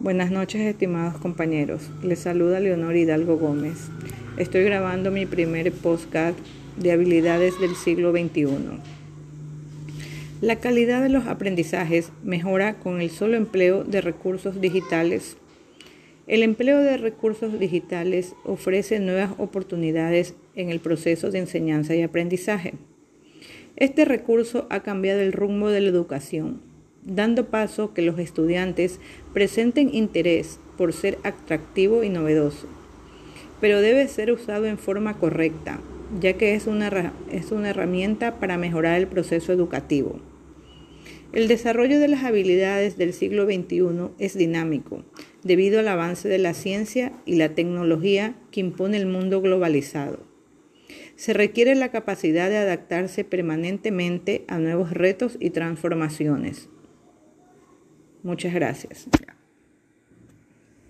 Buenas noches, estimados compañeros. Les saluda Leonor Hidalgo Gómez. Estoy grabando mi primer postcard de habilidades del siglo XXI. La calidad de los aprendizajes mejora con el solo empleo de recursos digitales. El empleo de recursos digitales ofrece nuevas oportunidades en el proceso de enseñanza y aprendizaje. Este recurso ha cambiado el rumbo de la educación dando paso que los estudiantes presenten interés por ser atractivo y novedoso. Pero debe ser usado en forma correcta, ya que es una, es una herramienta para mejorar el proceso educativo. El desarrollo de las habilidades del siglo XXI es dinámico, debido al avance de la ciencia y la tecnología que impone el mundo globalizado. Se requiere la capacidad de adaptarse permanentemente a nuevos retos y transformaciones. Muchas gracias.